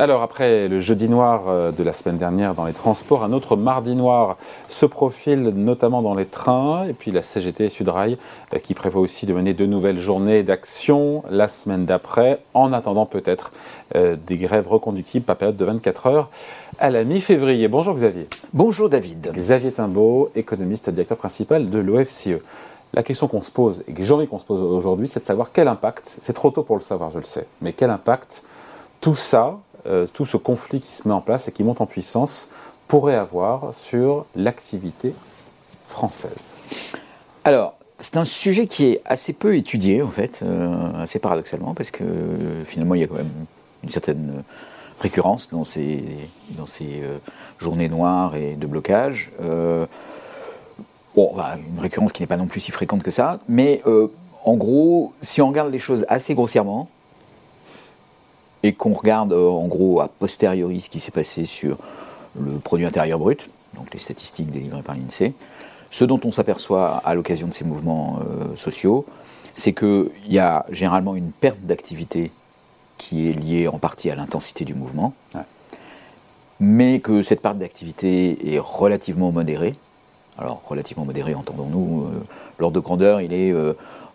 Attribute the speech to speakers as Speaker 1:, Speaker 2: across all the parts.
Speaker 1: Alors après le jeudi noir euh, de la semaine dernière dans les transports, un autre mardi noir se profile notamment dans les trains et puis la CGT Sudrail euh, qui prévoit aussi de mener de nouvelles journées d'action la semaine d'après en attendant peut-être euh, des grèves reconductibles par période de 24 heures à la mi-février. Bonjour Xavier.
Speaker 2: Bonjour David.
Speaker 1: Xavier Timbaud, économiste, directeur principal de l'OFCE. La question qu'on se pose et que j'ai envie qu'on se pose aujourd'hui, c'est de savoir quel impact, c'est trop tôt pour le savoir, je le sais, mais quel impact tout ça, euh, tout ce conflit qui se met en place et qui monte en puissance pourrait avoir sur l'activité française
Speaker 2: Alors, c'est un sujet qui est assez peu étudié, en fait, euh, assez paradoxalement, parce que finalement, il y a quand même une certaine récurrence dans ces, dans ces euh, journées noires et de blocage. bon, bah, une récurrence qui n'est pas non plus si fréquente que ça, mais en gros, si on regarde les choses assez grossièrement, et qu'on regarde euh, en gros a posteriori ce qui s'est passé sur le produit intérieur brut, donc les statistiques délivrées par l'INSEE, ce dont on s'aperçoit à l'occasion de ces mouvements euh, sociaux, c'est qu'il y a généralement une perte d'activité qui est liée en partie à l'intensité du mouvement, mais que cette perte d'activité est relativement modérée. Alors, relativement modérée, entendons-nous, euh, l'ordre de grandeur, il est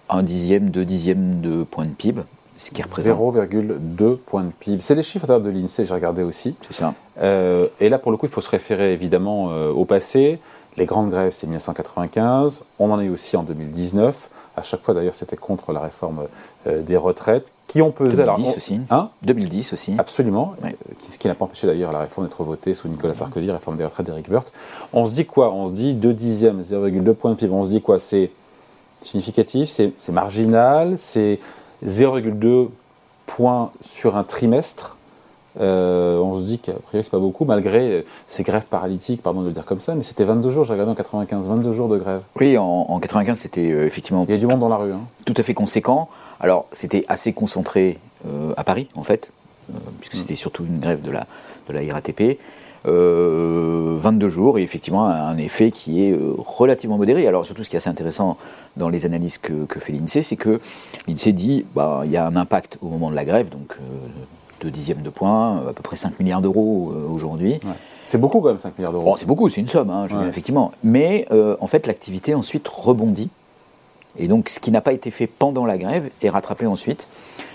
Speaker 2: un dixième, deux dixièmes de point de PIB,
Speaker 1: ce qui représente 0,2 points de PIB. C'est les chiffres de l'INSEE, j'ai regardé aussi.
Speaker 2: C'est ça.
Speaker 1: Euh, et là, pour le coup, il faut se référer évidemment euh, au passé. Les grandes grèves, c'est 1995. On en a eu aussi en 2019. À chaque fois, d'ailleurs, c'était contre la réforme euh, des retraites, qui ont pesé.
Speaker 2: 2010 aussi.
Speaker 1: Hein?
Speaker 2: 2010 aussi.
Speaker 1: Absolument. ce qui n'a pas empêché d'ailleurs la réforme d'être votée sous Nicolas Sarkozy, la réforme des retraites d'Éric Woerth. On se dit quoi? On se dit 2 dixièmes, 0,2 points de PIB. On se dit quoi? C'est significatif, c'est marginal, c'est 0,2 points sur un trimestre. Euh, on se dit qu'à priori c'est pas beaucoup, malgré ces grèves paralytiques, pardon de le dire comme ça, mais c'était 22 jours, j'ai regardé en 95, 22 jours de grève.
Speaker 2: Oui, en, 95 c'était euh, effectivement...
Speaker 1: Il y a du monde dans la rue. Hein.
Speaker 2: Tout à fait conséquent. Alors c'était assez concentré euh, à Paris en fait, puisque c'était surtout une grève de la, de la RATP. 22 euh, jours et effectivement un effet qui est euh, relativement modéré. Alors surtout ce qui est assez intéressant dans les analyses que, fait l'INSEE, c'est que l'INSEE dit bah, il y a un impact au moment de la grève, donc euh, de dixième de point, à peu près 5 milliards d'euros aujourd'hui.
Speaker 1: C'est beaucoup quand même 5 milliards d'euros.
Speaker 2: c'est beaucoup, c'est une somme, hein, effectivement. Mais en fait l'activité ensuite rebondit. Et donc ce qui n'a pas été fait pendant la grève est rattrapé ensuite.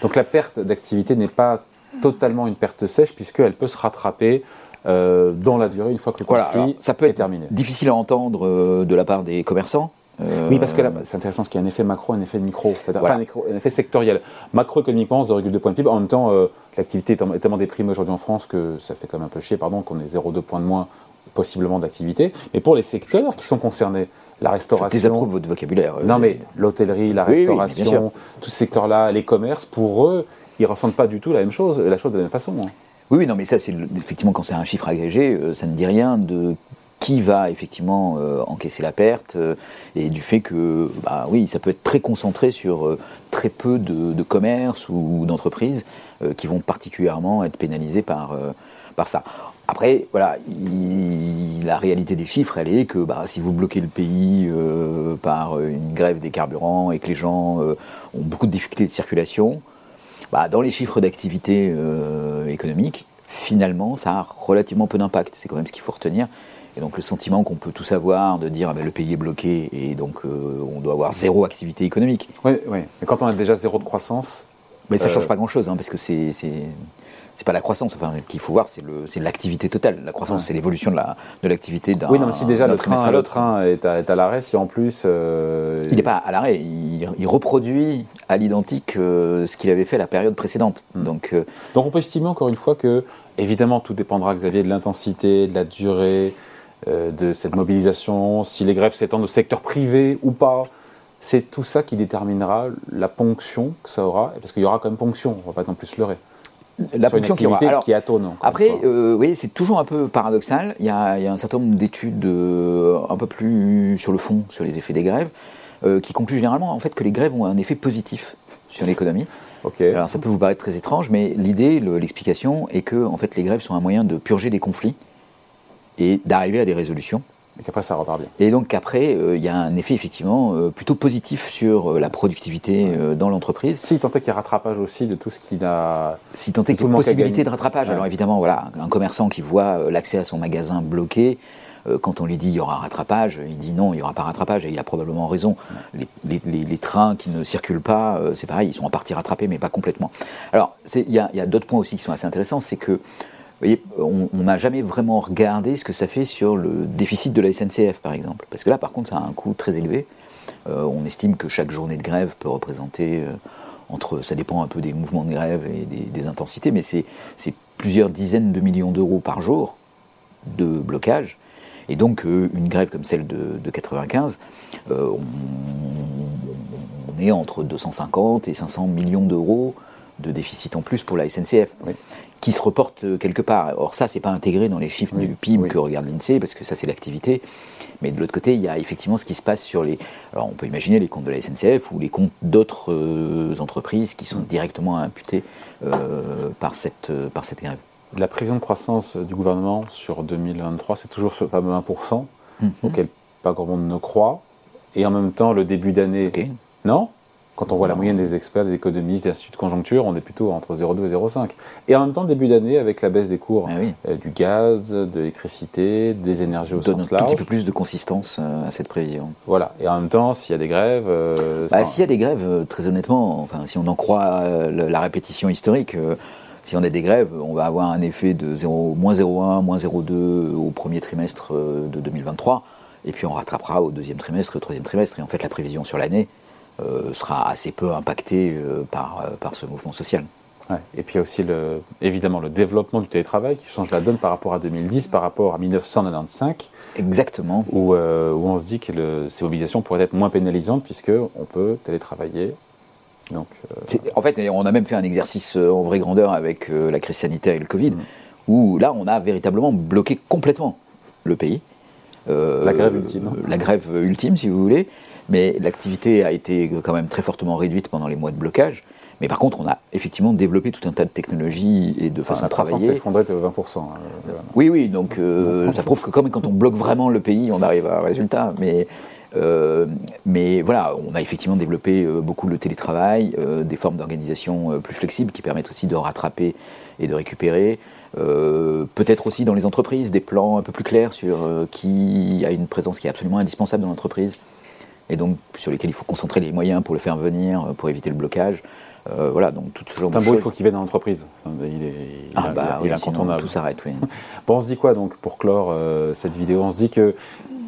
Speaker 1: Donc la perte d'activité n'est pas totalement une perte sèche puisqu'elle peut se rattraper euh, dans la durée une fois que le conflit
Speaker 2: ça peut être terminé. Difficile à entendre euh, de la part des commerçants.
Speaker 1: Euh, oui, parce que là, c'est intéressant, parce qu'il y a un effet macro, un effet micro, enfin, un, effet sectoriel. Macroéconomiquement, 0,2 points de PIB. En même temps, l'activité est tellement déprimée aujourd'hui en France que ça fait quand même un peu chier, pardon, qu'on ait 0,2 points de moins possiblement d'activité. Mais pour les secteurs qui sont concernés, la restauration. Je
Speaker 2: désapprouve votre vocabulaire.
Speaker 1: non, mais l'hôtellerie, la restauration, tous ces secteurs-là, les commerces, pour eux, ils ne ressentent pas du tout la même chose, la chose de la même façon. Hein.
Speaker 2: Oui, non, mais ça, c'est effectivement quand c'est un chiffre agrégé, euh, ça ne dit rien de qui va effectivement euh, encaisser la perte euh, et du fait que, bah oui, ça peut être très concentré sur très peu de, commerces ou, d'entreprises qui vont particulièrement être pénalisés par, par ça. Après, voilà, la réalité des chiffres, elle est que bah, si vous bloquez le pays par une grève des carburants et que les gens ont beaucoup de difficultés de circulation, bah, dans les chiffres d'activité euh, économique, finalement, ça a relativement peu d'impact. C'est quand même ce qu'il faut retenir. Et donc le sentiment qu'on peut tous avoir de dire ah ben, le pays est bloqué et donc euh, on doit avoir zéro activité économique.
Speaker 1: Oui, oui. Mais quand on a déjà zéro de croissance.
Speaker 2: Mais ça ne change euh, pas grand-chose, hein, parce que c'est c'est pas la croissance. Enfin, qu'il faut voir, c'est l'activité totale. La croissance, c'est l'évolution de l'activité la, de
Speaker 1: d'un. Oui, non, mais si déjà le train, le train est à, l'arrêt, si en plus.
Speaker 2: Euh, il n'est pas à l'arrêt, il, reproduit à l'identique euh, ce qu'il avait fait la période précédente. Hmm. Donc, euh,
Speaker 1: Donc on peut estimer encore une fois que, évidemment, tout dépendra, Xavier, de l'intensité, de la durée de cette mobilisation, si les grèves s'étendent au secteur privé ou pas. C'est tout ça qui déterminera la ponction que ça aura, parce qu'il y aura quand même ponction, on ne va pas non plus se leurrer
Speaker 2: la ponction qui aura.
Speaker 1: Alors, qui atone,
Speaker 2: après, euh, oui, c'est toujours un peu paradoxal. Il y a, un certain nombre d'études euh, un peu plus sur le fond, sur les effets des grèves, euh, qui concluent généralement en fait que les grèves ont un effet positif sur l'économie. Alors ça peut vous paraître très étrange, mais l'idée, l'explication est que en fait les grèves sont un moyen de purger des conflits et d'arriver à des résolutions.
Speaker 1: Et qu'après, ça repart bien.
Speaker 2: Et donc après, euh, il y a un effet effectivement euh, plutôt positif sur euh, la productivité dans l'entreprise.
Speaker 1: Si tant est qu'il y a rattrapage aussi de tout ce qu'il a.
Speaker 2: Si tant est qu'il y a possibilité de rattrapage.
Speaker 1: Ouais.
Speaker 2: Alors évidemment, voilà, un commerçant qui voit l'accès à son magasin bloqué, quand on lui dit il y aura rattrapage, il dit non, il n'y aura pas rattrapage, et il a probablement raison. Les, trains qui ne circulent pas, euh, c'est pareil, ils sont en partie rattrapés, mais pas complètement. Alors, il y a, d'autres points aussi qui sont assez intéressants, c'est que, vous voyez, on n'a jamais vraiment regardé ce que ça fait sur le déficit de la SNCF, par exemple. Parce que là, par contre, ça a un coût très élevé. Euh, on estime que chaque journée de grève peut représenter euh, entre, ça dépend un peu des mouvements de grève et des, intensités, mais c'est plusieurs dizaines de millions d'euros par jour de blocage. Et donc, euh, une grève comme celle de, de 95, euh, on, on est entre 250 et 500 millions d'euros de déficit en plus pour la SNCF,
Speaker 1: Oui.
Speaker 2: qui se reporte euh, quelque part. Or, ça, c'est pas intégré dans les chiffres
Speaker 1: Oui,
Speaker 2: du PIB
Speaker 1: oui.
Speaker 2: que regarde l'INSEE, parce que ça, c'est l'activité. Mais de l'autre côté, il y a effectivement ce qui se passe sur les. Alors, on peut imaginer les comptes de la SNCF ou les comptes d'autres euh, entreprises qui sont directement imputés euh, par, cette, euh, par cette grève.
Speaker 1: La prévision de croissance du gouvernement sur 2023, c'est toujours ce fameux 1%,
Speaker 2: Mhm.
Speaker 1: auquel pas grand monde ne croit. Et en même temps, le début d'année.
Speaker 2: Ok.
Speaker 1: Non Quand on voit la moyenne des experts, des économistes, des instituts de conjoncture, on est plutôt entre 0,2 et 0,5. Et en même temps, le début d'année, avec la baisse des cours
Speaker 2: Ah oui.
Speaker 1: euh, du gaz, de l'électricité, des énergies au
Speaker 2: donne un
Speaker 1: sens
Speaker 2: tout petit
Speaker 1: large.
Speaker 2: peu plus de consistance euh, à cette prévision.
Speaker 1: Voilà. Et en même temps, s'il y a des grèves. euh,
Speaker 2: Bah, S'il y a des grèves, euh, très honnêtement, enfin, si on en croit la répétition historique, si on a des grèves, on va avoir un effet de 0, moins 0,1, moins 0,2 au premier trimestre euh, de 2023, et puis on rattrapera au deuxième trimestre, au troisième trimestre, et en fait la prévision sur l'année euh, sera assez peu impactée euh, par, euh, par ce mouvement social.
Speaker 1: Ouais. Et puis il y a aussi le, évidemment le développement du télétravail qui change la donne par rapport à 2010, par rapport à 1995,
Speaker 2: Exactement.
Speaker 1: où, où on se dit que le- ces obligations pourraient être moins pénalisantes puisque on peut télétravailler. Donc, euh,
Speaker 2: En fait, on a même fait un exercice euh, en vraie grandeur avec euh, la crise sanitaire et le Covid, où là, on a véritablement bloqué complètement le pays. Euh,
Speaker 1: La grève ultime, hein.
Speaker 2: La grève ultime, si vous voulez. Mais l'activité a été quand même très fortement réduite pendant les mois de blocage. Mais par contre, on a effectivement développé tout un tas de technologies et de façons
Speaker 1: la
Speaker 2: de travailler.
Speaker 1: effondrée de 20%. hein, euh,
Speaker 2: Oui, oui, donc euh, ça prouve que comme quand on bloque vraiment le pays, on arrive à un résultat. Mais, mais voilà, on a effectivement développé euh, beaucoup le télétravail, euh, des formes d'organisation euh, plus flexibles qui permettent aussi de rattraper et de récupérer. Euh, Peut-être aussi dans les entreprises, des plans un peu plus clairs sur euh, qui a une présence qui est absolument indispensable dans l'entreprise et donc sur lesquels il faut concentrer les moyens pour le faire venir, euh, pour éviter le blocage. Euh, voilà, donc tout ce genre de
Speaker 1: Timbo, il
Speaker 2: choses.
Speaker 1: faut qu'il vienne dans l'entreprise. Il est, il
Speaker 2: Ah bah
Speaker 1: il
Speaker 2: oui,
Speaker 1: incontournable.
Speaker 2: tout s'arrête, oui.
Speaker 1: Bon, on se dit quoi donc pour clore euh, cette vidéo? On se dit que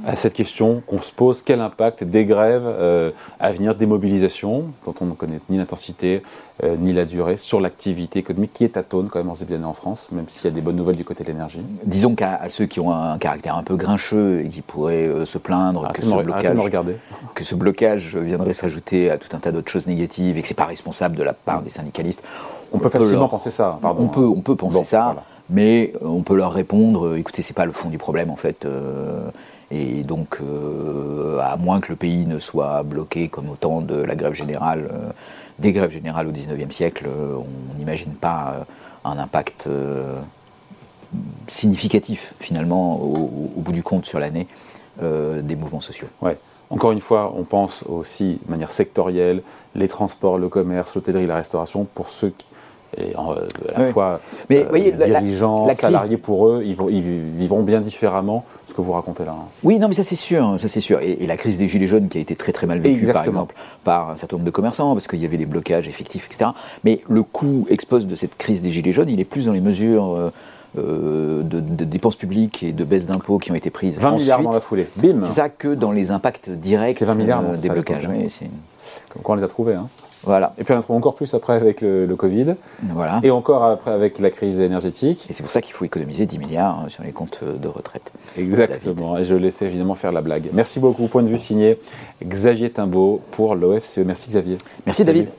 Speaker 1: à cette question qu'on se pose, quel impact des grèves euh, à venir, des mobilisations, dont on ne connaît ni l'intensité euh, ni la durée, sur l'activité économique qui est tâtonne quand même en bien en France, même s'il y a des bonnes nouvelles du côté de l'énergie?
Speaker 2: Disons qu'à à ceux qui ont un caractère un peu grincheux et qui pourraient euh, se plaindre que, ce blocage, que ce blocage viendrait s'ajouter à tout un tas d'autres choses négatives et que c'est pas responsable de la part des syndicalistes,
Speaker 1: On peut facilement
Speaker 2: leur-
Speaker 1: penser ça. Pardon,
Speaker 2: on peut, on peut penser
Speaker 1: Bon,
Speaker 2: ça,
Speaker 1: voilà.
Speaker 2: Mais euh, on peut leur répondre euh, écoutez, c'est pas le fond du problème en fait. euh, et donc, à moins que le pays ne soit bloqué comme au temps de la grève générale, des grèves générales au 19e siècle, on n'imagine pas un impact significatif finalement au, bout du compte sur l'année des mouvements sociaux.
Speaker 1: Ouais. Encore une fois, on pense aussi de manière sectorielle, les transports, le commerce, l'hôtellerie, la restauration, pour ceux qui, et en, euh, à la fois
Speaker 2: Mais
Speaker 1: euh,
Speaker 2: voyez,
Speaker 1: les
Speaker 2: la-
Speaker 1: dirigeants,
Speaker 2: la crise-
Speaker 1: salariés pour eux, ils, vont, ils vivront bien différemment ce que vous racontez là. hein.
Speaker 2: Oui, non, mais ça c'est sûr, ça c'est sûr. Et, et la crise des gilets jaunes qui a été très très mal vécue, par exemple, par un certain nombre de commerçants, parce qu'il y avait des blocages effectifs, etc. Mais le coût expose de cette crise des gilets jaunes, il est plus dans les mesures euh, euh, de, de dépenses publiques et de baisse d'impôts qui ont été prises
Speaker 1: 20 milliards dans la foulée. Bim
Speaker 2: C'est ça que dans les impacts directs
Speaker 1: C'est 20 milliards, non,
Speaker 2: des blocages. oui,
Speaker 1: Comme quoi on les a trouvés. Hein.
Speaker 2: Voilà,
Speaker 1: Et puis on en trouve encore plus après avec le, le Covid.
Speaker 2: voilà.
Speaker 1: Et encore après avec la crise énergétique.
Speaker 2: Et c'est pour ça qu'il faut économiser 10 milliards euh, sur les comptes euh, de retraite.
Speaker 1: Exactement. Et je laissais évidemment faire la blague. Merci beaucoup. Point de vue signé Xavier Timbaud pour l'OFCE. Merci Xavier.
Speaker 2: Merci
Speaker 1: Salut.
Speaker 2: David.